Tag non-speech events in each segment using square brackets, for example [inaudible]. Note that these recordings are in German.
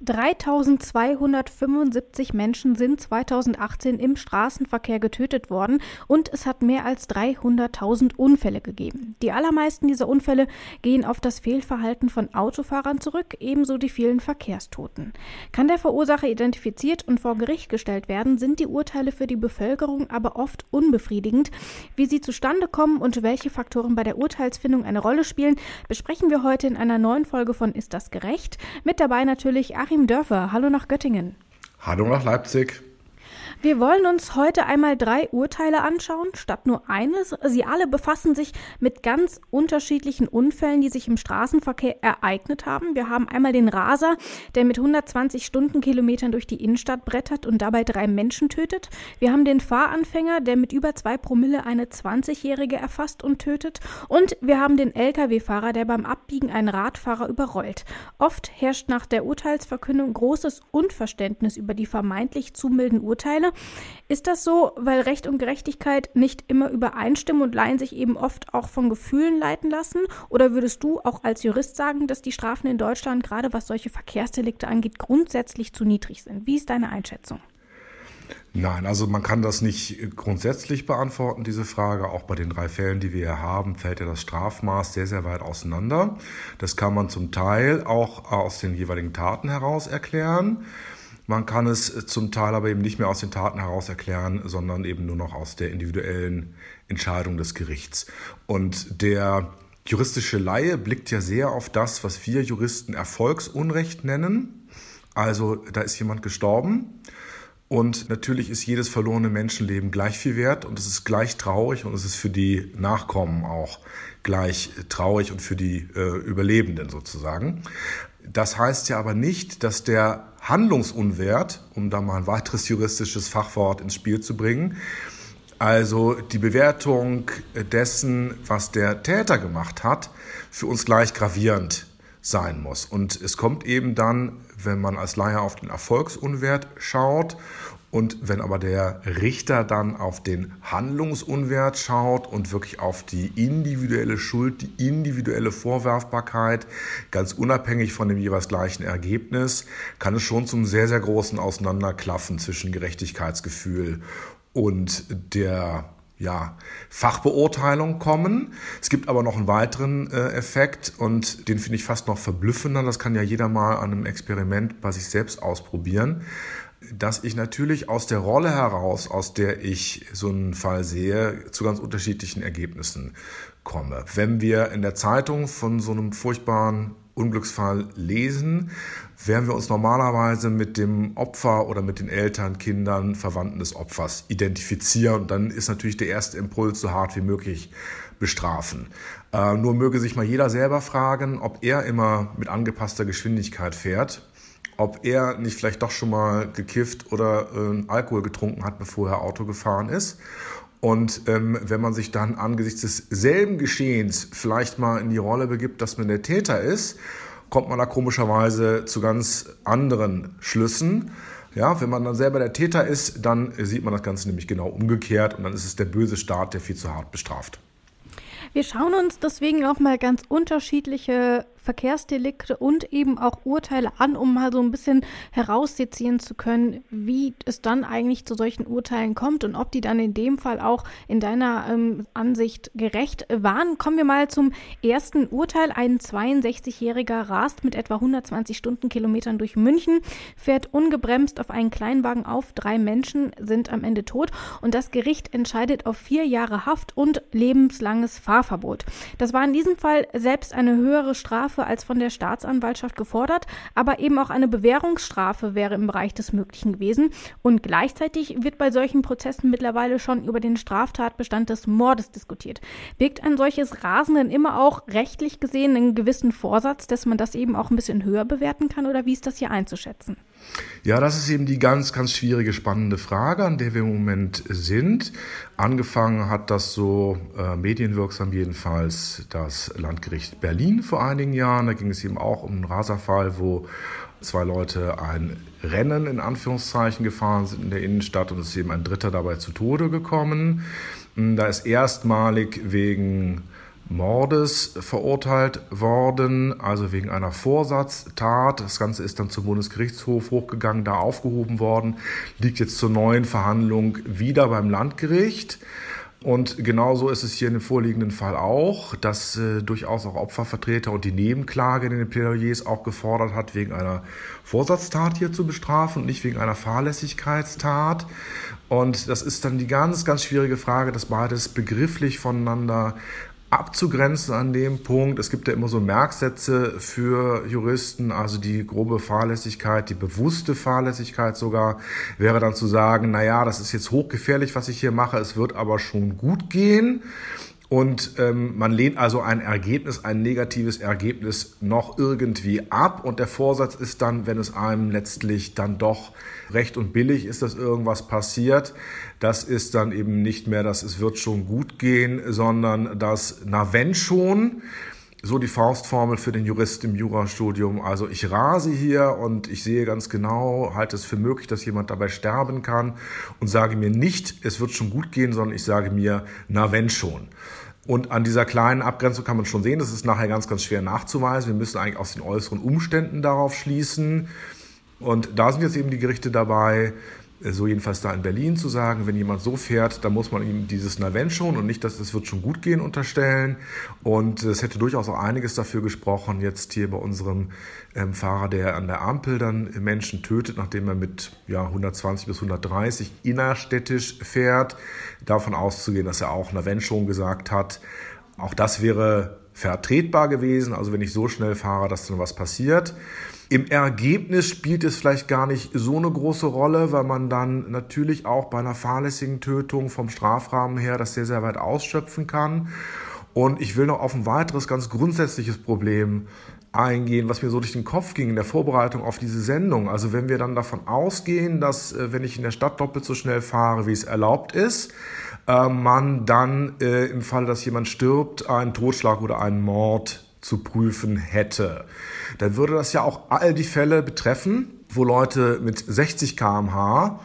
3275 Menschen sind 2018 im Straßenverkehr getötet worden und es hat mehr als 300.000 Unfälle gegeben. Die allermeisten dieser Unfälle gehen auf das Fehlverhalten von Autofahrern zurück, ebenso die vielen Verkehrstoten. Kann der Verursacher identifiziert und vor Gericht gestellt werden, sind die Urteile für die Bevölkerung aber oft unbefriedigend. Wie sie zustande kommen und welche Faktoren bei der Urteilsfindung eine Rolle spielen, besprechen wir heute in einer neuen Folge von Ist das gerecht? Mit dabei natürlich Achim Dörfer. Hallo nach Göttingen. Hallo nach Leipzig. Wir wollen uns heute einmal drei Urteile anschauen, statt nur eines. Sie alle befassen sich mit ganz unterschiedlichen Unfällen, die sich im Straßenverkehr ereignet haben. Wir haben einmal den Raser, der mit 120 Stundenkilometern durch die Innenstadt brettert und dabei drei Menschen tötet. Wir haben den Fahranfänger, der mit über zwei Promille eine 20-Jährige erfasst und tötet. Und wir haben den Lkw-Fahrer, der beim Abbiegen einen Radfahrer überrollt. Oft herrscht nach der Urteilsverkündung großes Unverständnis über die vermeintlich zu milden Urteile. Ist das so, weil Recht und Gerechtigkeit nicht immer übereinstimmen und Laien sich eben oft auch von Gefühlen leiten lassen? Oder würdest du auch als Jurist sagen, dass die Strafen in Deutschland, gerade was solche Verkehrsdelikte angeht, grundsätzlich zu niedrig sind? Wie ist deine Einschätzung? Nein, also man kann das nicht grundsätzlich beantworten, diese Frage. Auch bei den drei Fällen, die wir hier haben, fällt ja das Strafmaß sehr, sehr weit auseinander. Das kann man zum Teil auch aus den jeweiligen Taten heraus erklären. Man kann es zum Teil aber eben nicht mehr aus den Taten heraus erklären, sondern eben nur noch aus der individuellen Entscheidung des Gerichts. Und der juristische Laie blickt ja sehr auf das, was wir Juristen Erfolgsunrecht nennen. Also da ist jemand gestorben und natürlich ist jedes verlorene Menschenleben gleich viel wert und es ist gleich traurig und es ist für die Nachkommen auch gleich traurig und für die äh, Überlebenden sozusagen. Das heißt ja aber nicht, dass der Handlungsunwert, um da mal ein weiteres juristisches Fachwort ins Spiel zu bringen, also die Bewertung dessen, was der Täter gemacht hat, für uns gleich gravierend sein muss. Und es kommt eben dann, wenn man als Laie auf den Erfolgsunwert schaut und wenn aber der Richter dann auf den Handlungsunwert schaut und wirklich auf die individuelle Schuld, die individuelle Vorwerfbarkeit, ganz unabhängig von dem jeweils gleichen Ergebnis, kann es schon zum sehr, sehr großen Auseinanderklaffen zwischen Gerechtigkeitsgefühl und der ja, Fachbeurteilung kommen. Es gibt aber noch einen weiteren äh, Effekt und den finde ich fast noch verblüffender. Das kann ja jeder mal an einem Experiment bei sich selbst ausprobieren dass ich natürlich aus der Rolle heraus, aus der ich so einen Fall sehe, zu ganz unterschiedlichen Ergebnissen komme. Wenn wir in der Zeitung von so einem furchtbaren Unglücksfall lesen, werden wir uns normalerweise mit dem Opfer oder mit den Eltern, Kindern, Verwandten des Opfers identifizieren. Und dann ist natürlich der erste Impuls so hart wie möglich bestrafen. Äh, nur möge sich mal jeder selber fragen, ob er immer mit angepasster Geschwindigkeit fährt ob er nicht vielleicht doch schon mal gekifft oder äh, Alkohol getrunken hat, bevor er Auto gefahren ist. Und ähm, wenn man sich dann angesichts desselben Geschehens vielleicht mal in die Rolle begibt, dass man der Täter ist, kommt man da komischerweise zu ganz anderen Schlüssen. Ja, wenn man dann selber der Täter ist, dann sieht man das Ganze nämlich genau umgekehrt und dann ist es der böse Staat, der viel zu hart bestraft. Wir schauen uns deswegen auch mal ganz unterschiedliche Verkehrsdelikte und eben auch Urteile an, um mal so ein bisschen heraussezieren zu können, wie es dann eigentlich zu solchen Urteilen kommt und ob die dann in dem Fall auch in deiner ähm, Ansicht gerecht waren. Kommen wir mal zum ersten Urteil. Ein 62-Jähriger rast mit etwa 120 Stundenkilometern durch München, fährt ungebremst auf einen Kleinwagen auf. Drei Menschen sind am Ende tot und das Gericht entscheidet auf vier Jahre Haft und lebenslanges Fahrverbot. Das war in diesem Fall selbst eine höhere Strafe Strafe als von der Staatsanwaltschaft gefordert, aber eben auch eine Bewährungsstrafe wäre im Bereich des Möglichen gewesen. Und gleichzeitig wird bei solchen Prozessen mittlerweile schon über den Straftatbestand des Mordes diskutiert. Birgt ein solches Rasen denn immer auch rechtlich gesehen einen gewissen Vorsatz, dass man das eben auch ein bisschen höher bewerten kann oder wie ist das hier einzuschätzen? Ja, das ist eben die ganz, ganz schwierige, spannende Frage, an der wir im Moment sind. Angefangen hat das so äh, medienwirksam jedenfalls das Landgericht Berlin vor einigen Jahren. Da ging es eben auch um einen Raserfall, wo zwei Leute ein Rennen in Anführungszeichen gefahren sind in der Innenstadt und es ist eben ein Dritter dabei zu Tode gekommen. Hm, da ist erstmalig wegen Mordes verurteilt worden, also wegen einer Vorsatztat. Das Ganze ist dann zum Bundesgerichtshof hochgegangen, da aufgehoben worden, liegt jetzt zur neuen Verhandlung wieder beim Landgericht. Und genauso ist es hier in dem vorliegenden Fall auch, dass äh, durchaus auch Opfervertreter und die Nebenklage in den Plädoyers auch gefordert hat, wegen einer Vorsatztat hier zu bestrafen und nicht wegen einer Fahrlässigkeitstat. Und das ist dann die ganz, ganz schwierige Frage, dass beides begrifflich voneinander abzugrenzen an dem Punkt. Es gibt ja immer so Merksätze für Juristen, also die grobe Fahrlässigkeit, die bewusste Fahrlässigkeit sogar, wäre dann zu sagen, na ja, das ist jetzt hochgefährlich, was ich hier mache, es wird aber schon gut gehen. Und ähm, man lehnt also ein Ergebnis, ein negatives Ergebnis noch irgendwie ab. Und der Vorsatz ist dann, wenn es einem letztlich dann doch recht und billig ist, dass irgendwas passiert, das ist dann eben nicht mehr, dass es wird schon gut gehen, sondern das, na wenn schon, so die Faustformel für den Jurist im Jurastudium. Also ich rase hier und ich sehe ganz genau, halte es für möglich, dass jemand dabei sterben kann und sage mir nicht, es wird schon gut gehen, sondern ich sage mir, na wenn schon. Und an dieser kleinen Abgrenzung kann man schon sehen, das ist nachher ganz, ganz schwer nachzuweisen. Wir müssen eigentlich aus den äußeren Umständen darauf schließen. Und da sind jetzt eben die Gerichte dabei, so jedenfalls da in Berlin zu sagen, wenn jemand so fährt, dann muss man ihm dieses Navent schon und nicht, dass das wird schon gut gehen unterstellen. Und es hätte durchaus auch einiges dafür gesprochen, jetzt hier bei unserem ähm, Fahrer, der an der Ampel dann Menschen tötet, nachdem er mit ja, 120 bis 130 innerstädtisch fährt, davon auszugehen, dass er auch Navent schon gesagt hat. Auch das wäre vertretbar gewesen, also wenn ich so schnell fahre, dass dann was passiert. Im Ergebnis spielt es vielleicht gar nicht so eine große Rolle, weil man dann natürlich auch bei einer fahrlässigen Tötung vom Strafrahmen her das sehr, sehr weit ausschöpfen kann. Und ich will noch auf ein weiteres ganz grundsätzliches Problem eingehen, was mir so durch den Kopf ging in der Vorbereitung auf diese Sendung. Also wenn wir dann davon ausgehen, dass äh, wenn ich in der Stadt doppelt so schnell fahre, wie es erlaubt ist, äh, man dann äh, im Fall, dass jemand stirbt, einen Totschlag oder einen Mord zu prüfen hätte dann würde das ja auch all die Fälle betreffen, wo Leute mit 60 km/h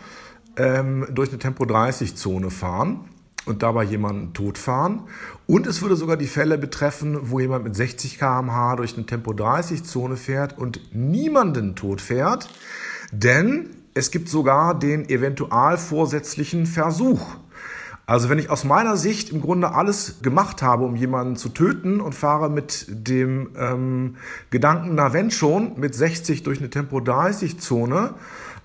ähm, durch eine Tempo-30-Zone fahren und dabei jemanden totfahren. Und es würde sogar die Fälle betreffen, wo jemand mit 60 km/h durch eine Tempo-30-Zone fährt und niemanden totfährt. Denn es gibt sogar den eventualvorsätzlichen Versuch. Also wenn ich aus meiner Sicht im Grunde alles gemacht habe, um jemanden zu töten und fahre mit dem ähm, Gedanken, na wenn schon, mit 60 durch eine Tempo-30-Zone,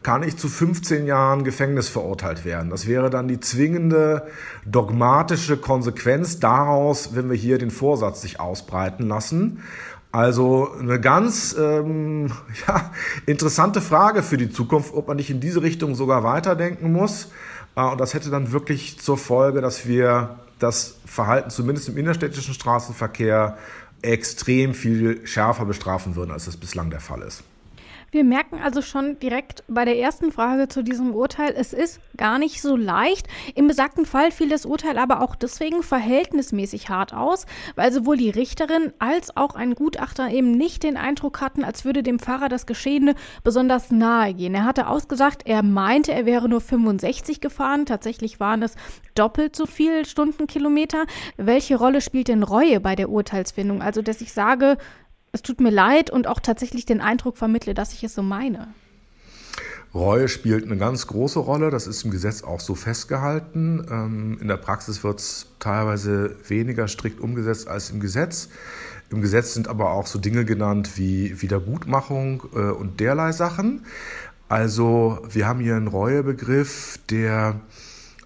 kann ich zu 15 Jahren Gefängnis verurteilt werden. Das wäre dann die zwingende dogmatische Konsequenz daraus, wenn wir hier den Vorsatz sich ausbreiten lassen. Also eine ganz ähm, [laughs] ja, interessante Frage für die Zukunft, ob man nicht in diese Richtung sogar weiterdenken muss. Ah, und das hätte dann wirklich zur Folge, dass wir das Verhalten zumindest im innerstädtischen Straßenverkehr extrem viel schärfer bestrafen würden, als das bislang der Fall ist. Wir merken also schon direkt bei der ersten Frage zu diesem Urteil, es ist gar nicht so leicht. Im besagten Fall fiel das Urteil aber auch deswegen verhältnismäßig hart aus, weil sowohl die Richterin als auch ein Gutachter eben nicht den Eindruck hatten, als würde dem Pfarrer das Geschehene besonders nahe gehen. Er hatte ausgesagt, er meinte, er wäre nur 65 gefahren. Tatsächlich waren es doppelt so viele Stundenkilometer. Welche Rolle spielt denn Reue bei der Urteilsfindung? Also, dass ich sage, es tut mir leid und auch tatsächlich den Eindruck vermittle, dass ich es so meine. Reue spielt eine ganz große Rolle. Das ist im Gesetz auch so festgehalten. Ähm, in der Praxis wird es teilweise weniger strikt umgesetzt als im Gesetz. Im Gesetz sind aber auch so Dinge genannt wie Wiedergutmachung äh, und derlei Sachen. Also wir haben hier einen Reuebegriff, der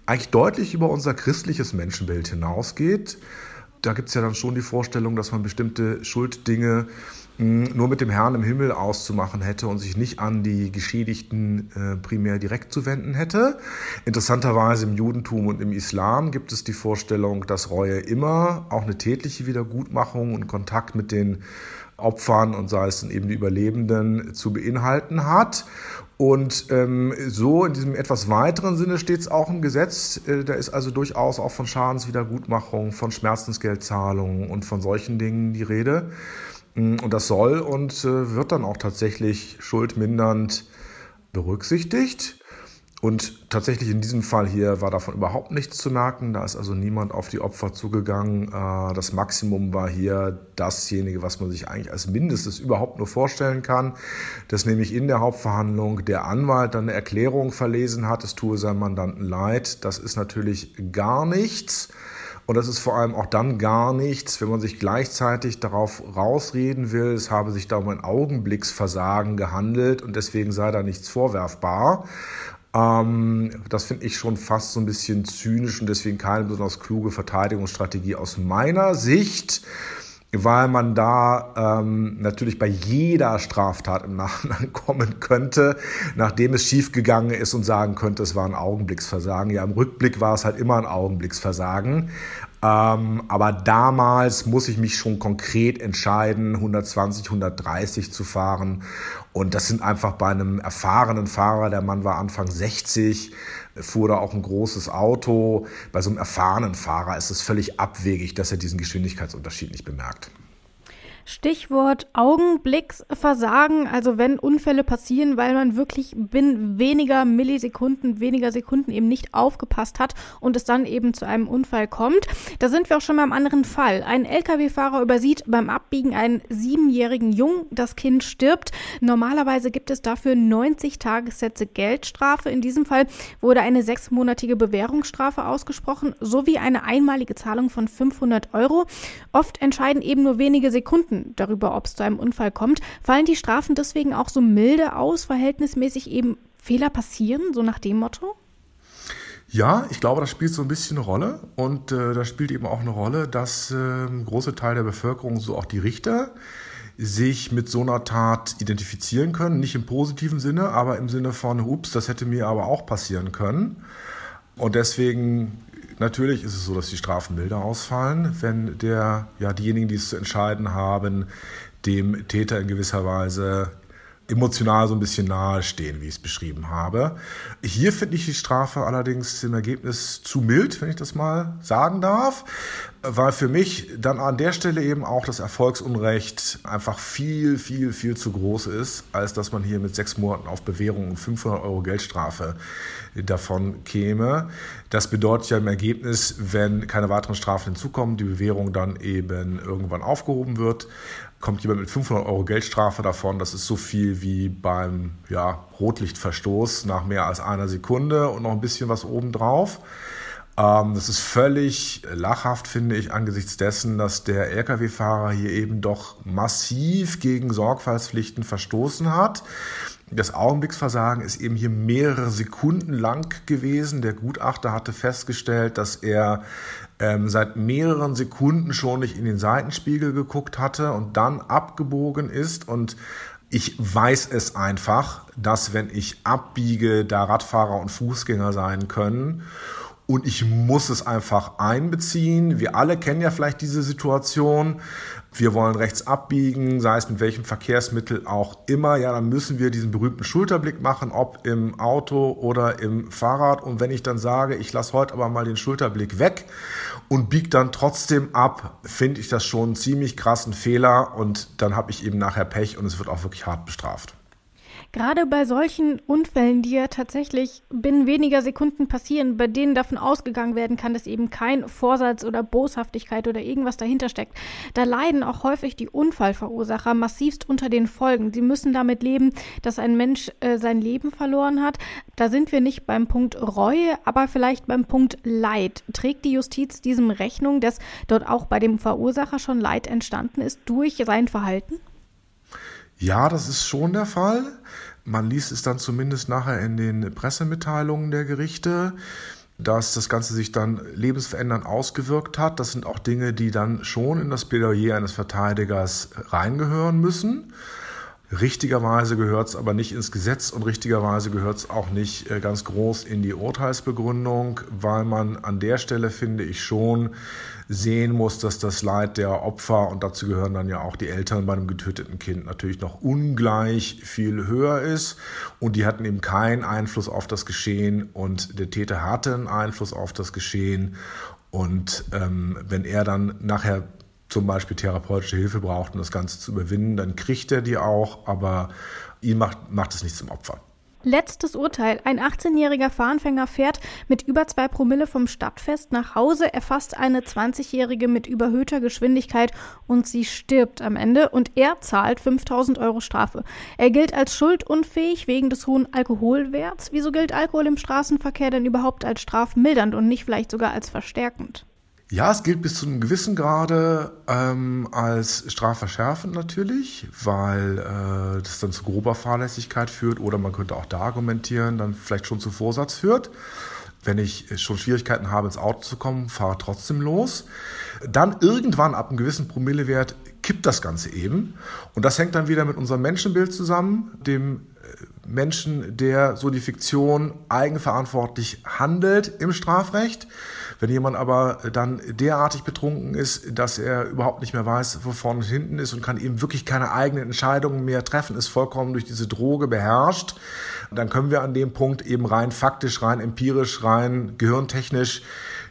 eigentlich deutlich über unser christliches Menschenbild hinausgeht da gibt es ja dann schon die Vorstellung, dass man bestimmte Schulddinge hm, nur mit dem Herrn im Himmel auszumachen hätte und sich nicht an die Geschädigten äh, primär direkt zu wenden hätte. Interessanterweise im Judentum und im Islam gibt es die Vorstellung, dass Reue immer auch eine tätliche Wiedergutmachung und Kontakt mit den Opfern und sei es dann eben die Überlebenden zu beinhalten hat. Und ähm, so in diesem etwas weiteren Sinne steht es auch im Gesetz. Äh, da ist also durchaus auch von Schadenswiedergutmachung, von Schmerzensgeldzahlungen und von solchen Dingen die Rede. Mm, und das soll und äh, wird dann auch tatsächlich schuldmindernd berücksichtigt. Und tatsächlich in diesem Fall hier war davon überhaupt nichts zu merken. Da ist also niemand auf die Opfer zugegangen. Äh, das Maximum war hier dasjenige, was man sich eigentlich als Mindestes überhaupt nur vorstellen kann. Dass nämlich in der Hauptverhandlung der Anwalt dann eine Erklärung verlesen hat, es tue seinem Mandanten leid. Das ist natürlich gar nichts. Und das ist vor allem auch dann gar nichts, wenn man sich gleichzeitig darauf rausreden will, es habe sich da um ein Augenblicksversagen gehandelt und deswegen sei da nichts vorwerfbar. Ähm, das finde ich schon fast so ein bisschen zynisch und deswegen keine besonders kluge Verteidigungsstrategie aus meiner Sicht, weil man da ähm, natürlich bei jeder Straftat im Nachhinein [laughs] kommen könnte, nachdem es schiefgegangen ist und sagen könnte, es war ein Augenblicksversagen. Ja, im Rückblick war es halt immer ein Augenblicksversagen. Ähm, aber damals muss ich mich schon konkret entscheiden, 120, 130 zu fahren. Und das sind einfach bei einem erfahrenen Fahrer, der Mann war Anfang 60, fuhr da auch ein großes Auto. Bei so einem erfahrenen Fahrer ist es völlig abwegig, dass er diesen Geschwindigkeitsunterschied nicht bemerkt. Stichwort Augenblicksversagen, also wenn Unfälle passieren, weil man wirklich binnen weniger Millisekunden, weniger Sekunden eben nicht aufgepasst hat und es dann eben zu einem Unfall kommt. Da sind wir auch schon beim anderen Fall. Ein Lkw-Fahrer übersieht beim Abbiegen einen siebenjährigen Jungen. Das Kind stirbt. Normalerweise gibt es dafür 90 Tagessätze Geldstrafe. In diesem Fall wurde eine sechsmonatige Bewährungsstrafe ausgesprochen sowie eine einmalige Zahlung von 500 Euro. Oft entscheiden eben nur wenige Sekunden Minuten darüber, ob es zu einem Unfall kommt. Fallen die Strafen deswegen auch so milde aus, verhältnismäßig eben Fehler passieren, so nach dem Motto? Ja, ich glaube, das spielt so ein bisschen eine Rolle. Und äh, da spielt eben auch eine Rolle, dass äh, ein großer Teil der Bevölkerung, so auch die Richter, sich mit so einer Tat identifizieren können. Nicht im positiven Sinne, aber im Sinne von, ups, das hätte mir aber auch passieren können. Und deswegen Natürlich ist es so, dass die Strafen milder ausfallen, wenn der, ja, diejenigen, die es zu entscheiden haben, dem Täter in gewisser Weise emotional so ein bisschen nahe stehen, wie ich es beschrieben habe. Hier finde ich die Strafe allerdings im Ergebnis zu mild, wenn ich das mal sagen darf, weil für mich dann an der Stelle eben auch das Erfolgsunrecht einfach viel, viel, viel zu groß ist, als dass man hier mit sechs Monaten auf Bewährung und 500 Euro Geldstrafe davon käme. Das bedeutet ja im Ergebnis, wenn keine weiteren Strafen hinzukommen, die Bewährung dann eben irgendwann aufgehoben wird, kommt jemand mit 500 Euro Geldstrafe davon. Das ist so viel wie beim ja, Rotlichtverstoß nach mehr als einer Sekunde und noch ein bisschen was obendrauf. Ähm, das ist völlig lachhaft, finde ich, angesichts dessen, dass der Lkw-Fahrer hier eben doch massiv gegen Sorgfaltspflichten verstoßen hat. Das Augenblicksversagen ist eben hier mehrere Sekunden lang gewesen. Der Gutachter hatte festgestellt, dass er ähm, seit mehreren Sekunden schon nicht in den Seitenspiegel geguckt hatte und dann abgebogen ist und ich weiß es einfach, dass wenn ich abbiege, da Radfahrer und Fußgänger sein können und ich muss es einfach einbeziehen. Wir alle kennen ja vielleicht diese Situation. Wir wollen rechts abbiegen, sei es mit welchem Verkehrsmittel auch immer. Ja, dann müssen wir diesen berühmten Schulterblick machen, ob im Auto oder im Fahrrad. Und wenn ich dann sage, ich lasse heute aber mal den Schulterblick weg und biege dann trotzdem ab, finde ich das schon einen ziemlich krassen Fehler. Und dann habe ich eben nachher Pech und es wird auch wirklich hart bestraft. Gerade bei solchen Unfällen, die ja tatsächlich binnen weniger Sekunden passieren, bei denen davon ausgegangen werden kann, dass eben kein Vorsatz oder Boshaftigkeit oder irgendwas dahinter steckt, da leiden auch häufig die Unfallverursacher massivst unter den Folgen. Sie müssen damit leben, dass ein Mensch äh, sein Leben verloren hat. Da sind wir nicht beim Punkt Reue, aber vielleicht beim Punkt Leid. Trägt die Justiz diesem Rechnung, dass dort auch bei dem Verursacher schon Leid entstanden ist durch sein Verhalten? Ja, das ist schon der Fall. Man liest es dann zumindest nachher in den Pressemitteilungen der Gerichte, dass das Ganze sich dann lebensverändernd ausgewirkt hat. Das sind auch Dinge, die dann schon in das Plädoyer eines Verteidigers reingehören müssen. Richtigerweise gehört es aber nicht ins Gesetz und richtigerweise gehört es auch nicht äh, ganz groß in die Urteilsbegründung, weil man an der Stelle, finde ich, schon sehen muss, dass das Leid der Opfer, und dazu gehören dann ja auch die Eltern bei einem getöteten Kind, natürlich noch ungleich viel höher ist. Und die hatten eben keinen Einfluss auf das Geschehen und der Täter hatte einen Einfluss auf das Geschehen. Und ähm, wenn er dann nachher zum Beispiel therapeutische Hilfe braucht, um das Ganze zu überwinden, dann kriegt er die auch, aber ihn macht, macht es nicht zum Opfer. Letztes Urteil. Ein 18-jähriger Fahranfänger fährt mit über zwei Promille vom Stadtfest nach Hause, erfasst eine 20-jährige mit überhöhter Geschwindigkeit und sie stirbt am Ende und er zahlt 5000 Euro Strafe. Er gilt als schuldunfähig wegen des hohen Alkoholwerts. Wieso gilt Alkohol im Straßenverkehr denn überhaupt als strafmildernd und nicht vielleicht sogar als verstärkend? Ja, es gilt bis zu einem gewissen Grade ähm, als strafverschärfend natürlich, weil äh, das dann zu grober Fahrlässigkeit führt oder man könnte auch da argumentieren, dann vielleicht schon zu Vorsatz führt. Wenn ich schon Schwierigkeiten habe, ins Auto zu kommen, fahre trotzdem los. Dann irgendwann ab einem gewissen Promillewert kippt das Ganze eben. Und das hängt dann wieder mit unserem Menschenbild zusammen, dem äh, Menschen, der so die Fiktion eigenverantwortlich handelt im Strafrecht. Wenn jemand aber dann derartig betrunken ist, dass er überhaupt nicht mehr weiß, wo vorne und hinten ist und kann eben wirklich keine eigenen Entscheidungen mehr treffen, ist vollkommen durch diese Droge beherrscht, dann können wir an dem Punkt eben rein faktisch, rein empirisch, rein gehirntechnisch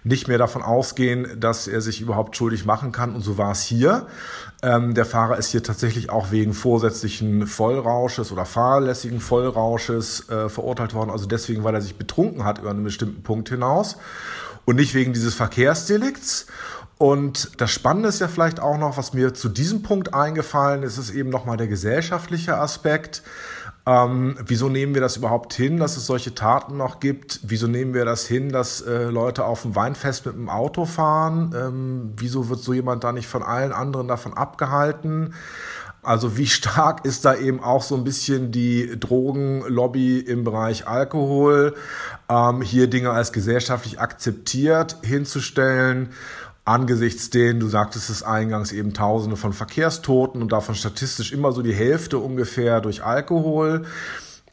nicht mehr davon ausgehen, dass er sich überhaupt schuldig machen kann. Und so war es hier. Ähm, der Fahrer ist hier tatsächlich auch wegen vorsätzlichen Vollrausches oder fahrlässigen Vollrausches äh, verurteilt worden. Also deswegen, weil er sich betrunken hat über einen bestimmten Punkt hinaus und nicht wegen dieses Verkehrsdelikts. Und das Spannende ist ja vielleicht auch noch, was mir zu diesem Punkt eingefallen ist, ist eben nochmal der gesellschaftliche Aspekt. Ähm, wieso nehmen wir das überhaupt hin, dass es solche Taten noch gibt? Wieso nehmen wir das hin, dass äh, Leute auf dem Weinfest mit dem Auto fahren? Ähm, wieso wird so jemand da nicht von allen anderen davon abgehalten? Also wie stark ist da eben auch so ein bisschen die Drogenlobby im Bereich Alkohol, ähm, hier Dinge als gesellschaftlich akzeptiert hinzustellen, angesichts denen, du sagtest es eingangs, eben Tausende von Verkehrstoten und davon statistisch immer so die Hälfte ungefähr durch Alkohol.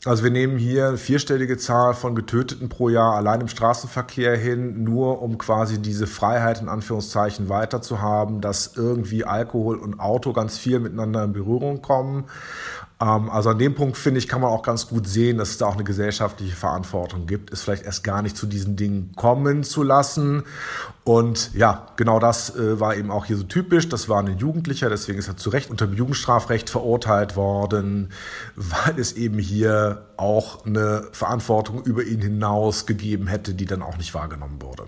Also wir nehmen hier eine vierstellige Zahl von Getöteten pro Jahr allein im Straßenverkehr hin, nur um quasi diese Freiheit in Anführungszeichen weiter zu haben, dass irgendwie Alkohol und Auto ganz viel miteinander in Berührung kommen. Ähm, also an dem Punkt, finde ich, kann man auch ganz gut sehen, dass es da auch eine gesellschaftliche Verantwortung gibt, es vielleicht erst gar nicht zu diesen Dingen kommen zu lassen. Und ja, genau das äh, war eben auch hier so typisch. Das war ein Jugendlicher, deswegen ist er zu Recht unter dem Jugendstrafrecht verurteilt worden, weil es eben hier auch eine Verantwortung über ihn hinaus gegeben hätte, die dann auch nicht wahrgenommen wurde.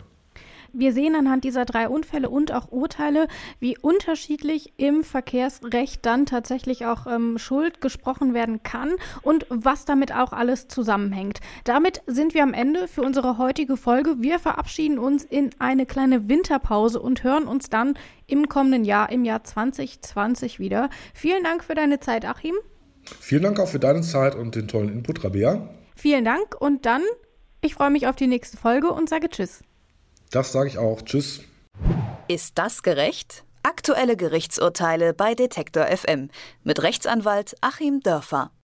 Wir sehen anhand dieser drei Unfälle und auch Urteile, wie unterschiedlich im Verkehrsrecht dann tatsächlich auch ähm, Schuld gesprochen werden kann und was damit auch alles zusammenhängt. Damit sind wir am Ende für unsere heutige Folge. Wir verabschieden uns in eine kleine Winterpause und hören uns dann im kommenden Jahr, im Jahr 2020 wieder. Vielen Dank für deine Zeit, Achim. Vielen Dank auch für deine Zeit und den tollen Input, Rabea. Vielen Dank und dann, ich freue mich auf die nächste Folge und sage Tschüss. Das sage ich auch. Tschüss. Ist das gerecht? Aktuelle Gerichtsurteile bei Detektor FM mit Rechtsanwalt Achim Dörfer.